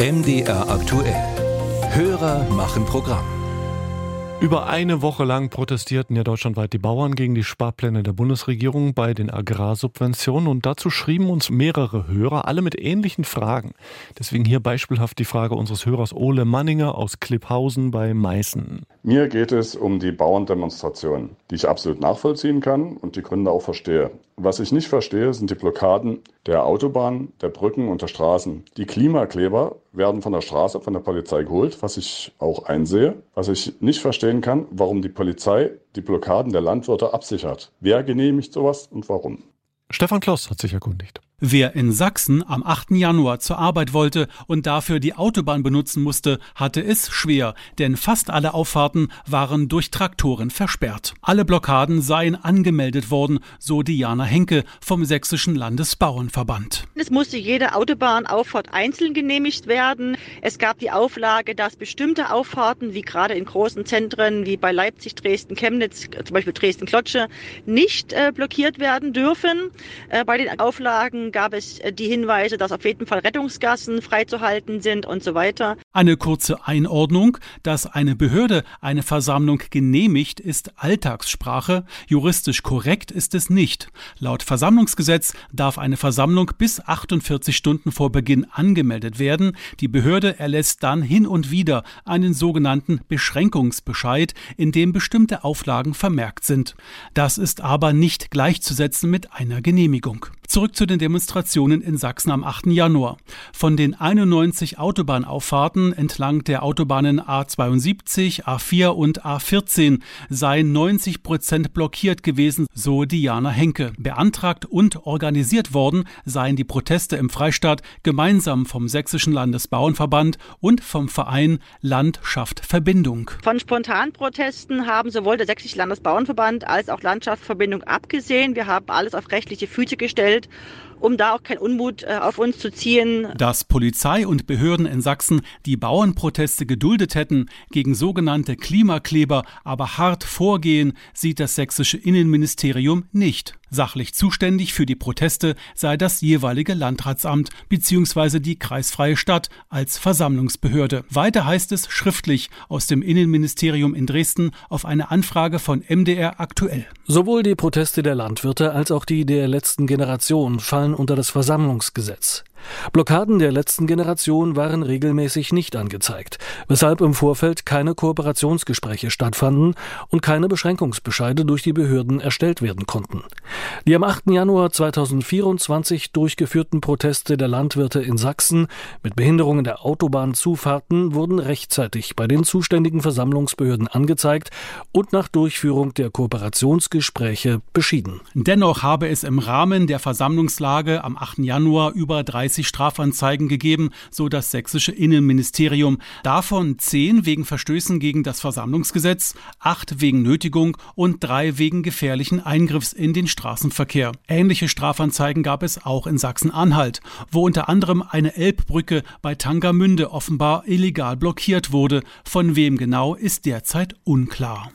MDR aktuell. Hörer machen Programm. Über eine Woche lang protestierten ja deutschlandweit die Bauern gegen die Sparpläne der Bundesregierung bei den Agrarsubventionen und dazu schrieben uns mehrere Hörer, alle mit ähnlichen Fragen. Deswegen hier beispielhaft die Frage unseres Hörers Ole Manninger aus Klipphausen bei Meißen. Mir geht es um die Bauerndemonstration, die ich absolut nachvollziehen kann und die Gründe auch verstehe. Was ich nicht verstehe, sind die Blockaden der Autobahn, der Brücken und der Straßen. Die Klimakleber werden von der Straße, von der Polizei geholt, was ich auch einsehe. Was ich nicht verstehen kann, warum die Polizei die Blockaden der Landwirte absichert. Wer genehmigt sowas und warum? Stefan Kloss hat sich erkundigt. Wer in Sachsen am 8. Januar zur Arbeit wollte und dafür die Autobahn benutzen musste, hatte es schwer, denn fast alle Auffahrten waren durch Traktoren versperrt. Alle Blockaden seien angemeldet worden, so Diana Henke vom Sächsischen Landesbauernverband. Es musste jede Autobahnauffahrt einzeln genehmigt werden. Es gab die Auflage, dass bestimmte Auffahrten, wie gerade in großen Zentren wie bei Leipzig, Dresden, Chemnitz, zum Beispiel Dresden-Klotsche, nicht äh, blockiert werden dürfen. Äh, bei den Auflagen gab es äh, die Hinweise, dass auf jeden Fall Rettungsgassen freizuhalten sind und so weiter. Eine kurze Einordnung, dass eine Behörde eine Versammlung genehmigt, ist Alltagssprache. Juristisch korrekt ist es nicht. Laut Versammlungsgesetz darf eine Versammlung bis 48 Stunden vor Beginn angemeldet werden. Die Behörde erlässt dann hin und wieder einen sogenannten Beschränkungsbescheid, in dem bestimmte Auflagen vermerkt sind. Das ist aber nicht gleichzusetzen mit einer Genehmigung. Zurück zu den Demonstrationen in Sachsen am 8. Januar. Von den 91 Autobahnauffahrten entlang der Autobahnen A72, A4 und A14 seien 90 Prozent blockiert gewesen, so Diana Henke. Beantragt und organisiert worden seien die Proteste im Freistaat gemeinsam vom Sächsischen Landesbauernverband und vom Verein Landschaft Verbindung. Von Spontanprotesten haben sowohl der Sächsische Landesbauernverband als auch Landschaft Verbindung abgesehen. Wir haben alles auf rechtliche Füße gestellt gestellt, um da auch keinen Unmut äh, auf uns zu ziehen. Dass Polizei und Behörden in Sachsen die Bauernproteste geduldet hätten, gegen sogenannte Klimakleber aber hart vorgehen, sieht das sächsische Innenministerium nicht. Sachlich zuständig für die Proteste sei das jeweilige Landratsamt bzw. die kreisfreie Stadt als Versammlungsbehörde. Weiter heißt es schriftlich aus dem Innenministerium in Dresden auf eine Anfrage von MDR aktuell. Sowohl die Proteste der Landwirte als auch die der letzten Generation fallen unter das Versammlungsgesetz. Blockaden der letzten Generation waren regelmäßig nicht angezeigt, weshalb im Vorfeld keine Kooperationsgespräche stattfanden und keine Beschränkungsbescheide durch die Behörden erstellt werden konnten. Die am 8. Januar 2024 durchgeführten Proteste der Landwirte in Sachsen mit Behinderungen der Autobahnzufahrten wurden rechtzeitig bei den zuständigen Versammlungsbehörden angezeigt und nach Durchführung der Kooperationsgespräche beschieden. Dennoch habe es im Rahmen der Versammlungslage am 8. Januar über 30 Strafanzeigen gegeben, so das sächsische Innenministerium. Davon zehn wegen Verstößen gegen das Versammlungsgesetz, acht wegen Nötigung und drei wegen gefährlichen Eingriffs in den Straßenverkehr. Ähnliche Strafanzeigen gab es auch in Sachsen-Anhalt, wo unter anderem eine Elbbrücke bei Tangermünde offenbar illegal blockiert wurde. Von wem genau ist derzeit unklar.